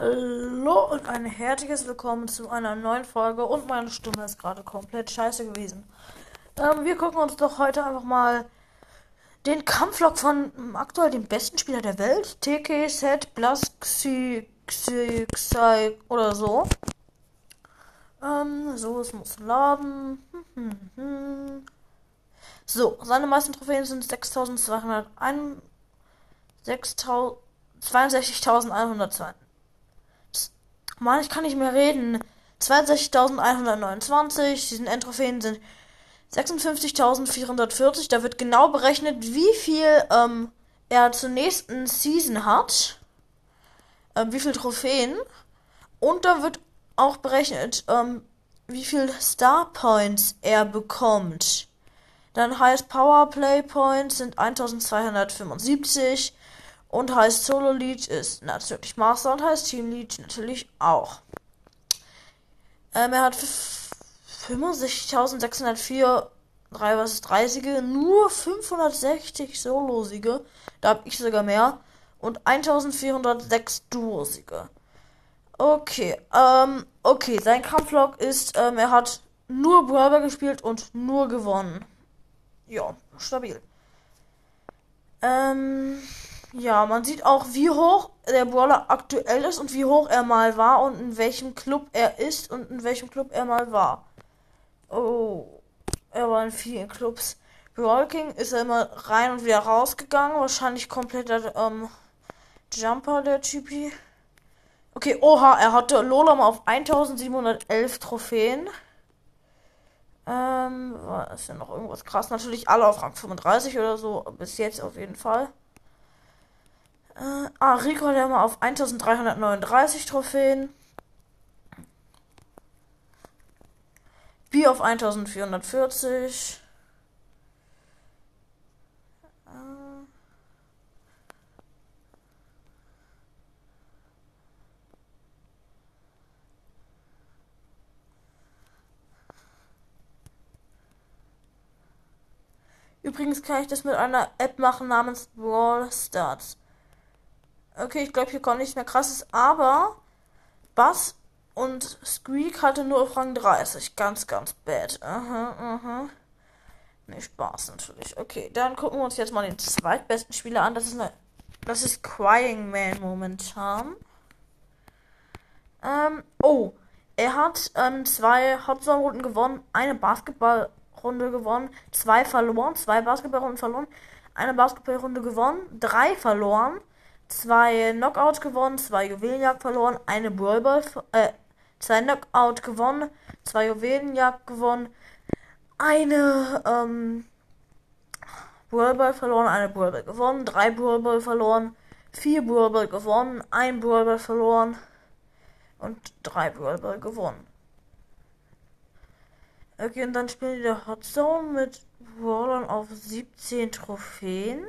Hallo und ein herzliches Willkommen zu einer neuen Folge und meine Stimme ist gerade komplett scheiße gewesen. Ähm, wir gucken uns doch heute einfach mal den Kampflog von aktuell dem besten Spieler der Welt, TK Set Blas Xi Xi Xi oder so. Ähm, so, es muss laden. So, seine meisten Trophäen sind 6201 62.102. Mann, ich kann nicht mehr reden. 62.129. Diesen Endtrophäen sind 56.440. Da wird genau berechnet, wie viel ähm, er zur nächsten Season hat. Ähm, wie viel Trophäen. Und da wird auch berechnet, ähm, wie viel Star Points er bekommt. Dann heißt Powerplay Points sind 1275. Und heißt Solo Lead ist natürlich Master und heißt Team Lead natürlich auch. Ähm, er hat 65.604 3 was 30 nur 560 Solo-Siege. Da habe ich sogar mehr. Und 1406 Duo-Siege. Okay, ähm, okay, sein Kampflog ist, ähm, er hat nur Brawler gespielt und nur gewonnen. Ja, stabil. Ähm, ja, man sieht auch, wie hoch der Brawler aktuell ist und wie hoch er mal war und in welchem Club er ist und in welchem Club er mal war. Oh, er war in vielen Clubs. Brawl King ist er immer rein und wieder rausgegangen. Wahrscheinlich kompletter ähm, Jumper, der Typi. Okay, oha, er hatte Lola mal auf 1711 Trophäen. Ähm, ist ja noch irgendwas krass. Natürlich alle auf Rang 35 oder so. Bis jetzt auf jeden Fall. Äh, ah, Rico ja mal auf 1339 Trophäen. B auf 1440. Äh. Übrigens kann ich das mit einer App machen namens Brawl Starts. Okay, ich glaube, hier kommt nichts mehr krasses, aber Bass und Squeak hatte nur auf Rang 30. Ganz, ganz bad. Aha, aha. Nee, Spaß natürlich. Okay, dann gucken wir uns jetzt mal den zweitbesten Spieler an. Das ist eine. Das ist Crying Man momentan. Ähm, oh. Er hat ähm, zwei Hotzone-Runden gewonnen, eine Basketballrunde gewonnen, zwei verloren, zwei Basketballrunden verloren, eine Basketballrunde gewonnen, drei verloren, zwei Knockout gewonnen, zwei Juwelenjagd verloren, eine Brawlball, äh, zwei Knockout gewonnen, zwei Juwelenjagd gewonnen, eine, ähm, Brawlball verloren, eine Brawlball gewonnen, drei Brawlball verloren, vier Brawlball gewonnen, ein Brawlball verloren und drei Brawlball gewonnen. Okay, und dann spielen der Hot Zone mit Brawlern auf 17 Trophäen.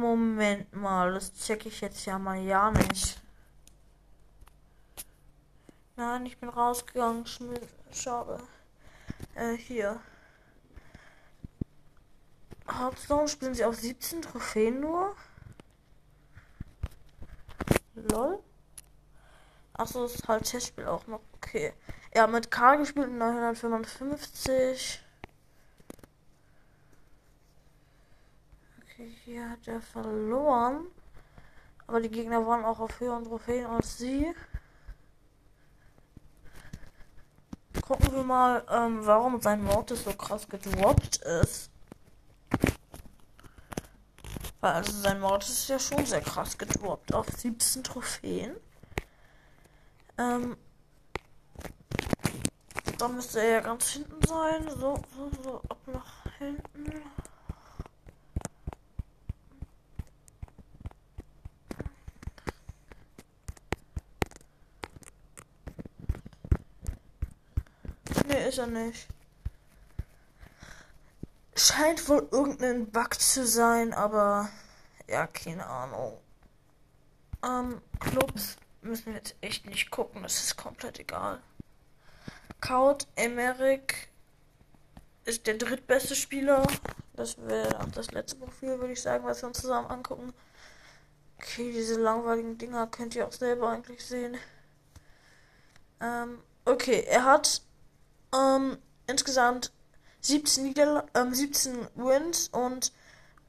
Moment mal, das checke ich jetzt ja mal ja nicht. Nein, ich bin rausgegangen. Schade. Äh, hier. Hearthstone spielen sie auf 17 Trophäen nur. Lol. Achso, das ist halt Testspiel auch noch. Okay. Ja, mit K gespielt 955. hier hat er verloren. Aber die Gegner waren auch auf höheren Trophäen als sie. Gucken wir mal, ähm, warum sein Mortis so krass gedroppt ist. Weil also sein Mortis ist ja schon sehr krass gedroppt. Auf 17 Trophäen. Ähm, da müsste er ja ganz hinten sein. So, so, so, ab nach hinten. Nee, ist er nicht. Scheint wohl irgendein Bug zu sein, aber ja, keine Ahnung. Ähm, Clubs müssen wir jetzt echt nicht gucken, das ist komplett egal. Kaut Emerick ist der drittbeste Spieler. Das wäre auch das letzte Profil, würde ich sagen, was wir uns zusammen angucken. Okay, diese langweiligen Dinger könnt ihr auch selber eigentlich sehen. Ähm, okay, er hat ähm, insgesamt 17, Niederla ähm, 17 Wins und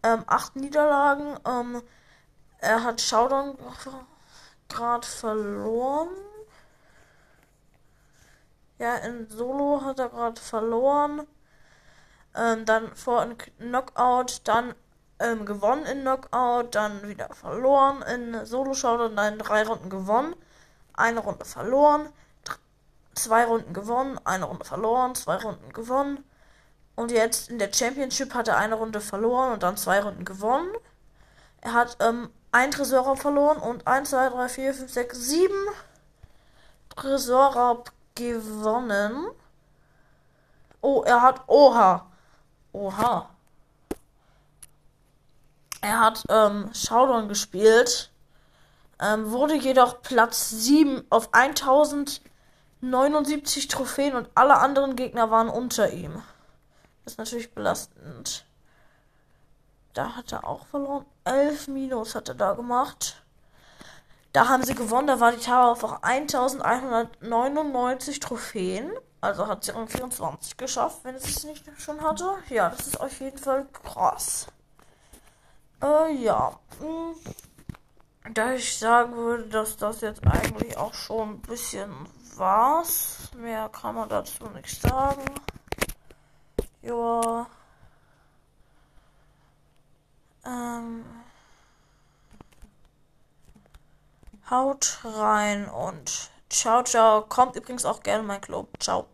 ähm, 8 Niederlagen. Ähm, er hat Showdown gerade verloren. Ja, in Solo hat er gerade verloren. Ähm, dann vor in Knockout, dann ähm, gewonnen in Knockout, dann wieder verloren in Solo Showdown, dann drei Runden gewonnen, eine Runde verloren, zwei Runden gewonnen, eine Runde verloren, zwei Runden gewonnen. Und jetzt in der Championship hat er eine Runde verloren und dann zwei Runden gewonnen. Er hat ähm, ein Tresorraub verloren und 1, 2, 3, 4, 5, 6, 7 Tresorraub gewonnen. Oh, er hat. Oha. Oha. Er hat ähm, Showdown gespielt. Ähm, wurde jedoch Platz 7 auf 1079 Trophäen und alle anderen Gegner waren unter ihm. Das ist natürlich belastend. Da hat er auch verloren. 11 Minus hat er da gemacht. Da haben sie gewonnen. Da war die Tower auf 1199 Trophäen. Also hat sie Rang 24 geschafft, wenn es es nicht schon hatte. Ja, das ist auf jeden Fall krass. Äh, ja. Hm. Da ich sagen würde, dass das jetzt eigentlich auch schon ein bisschen war's. Mehr kann man dazu nicht sagen. Ja. Ähm. Haut rein und ciao, ciao. Kommt übrigens auch gerne in mein Club. Ciao.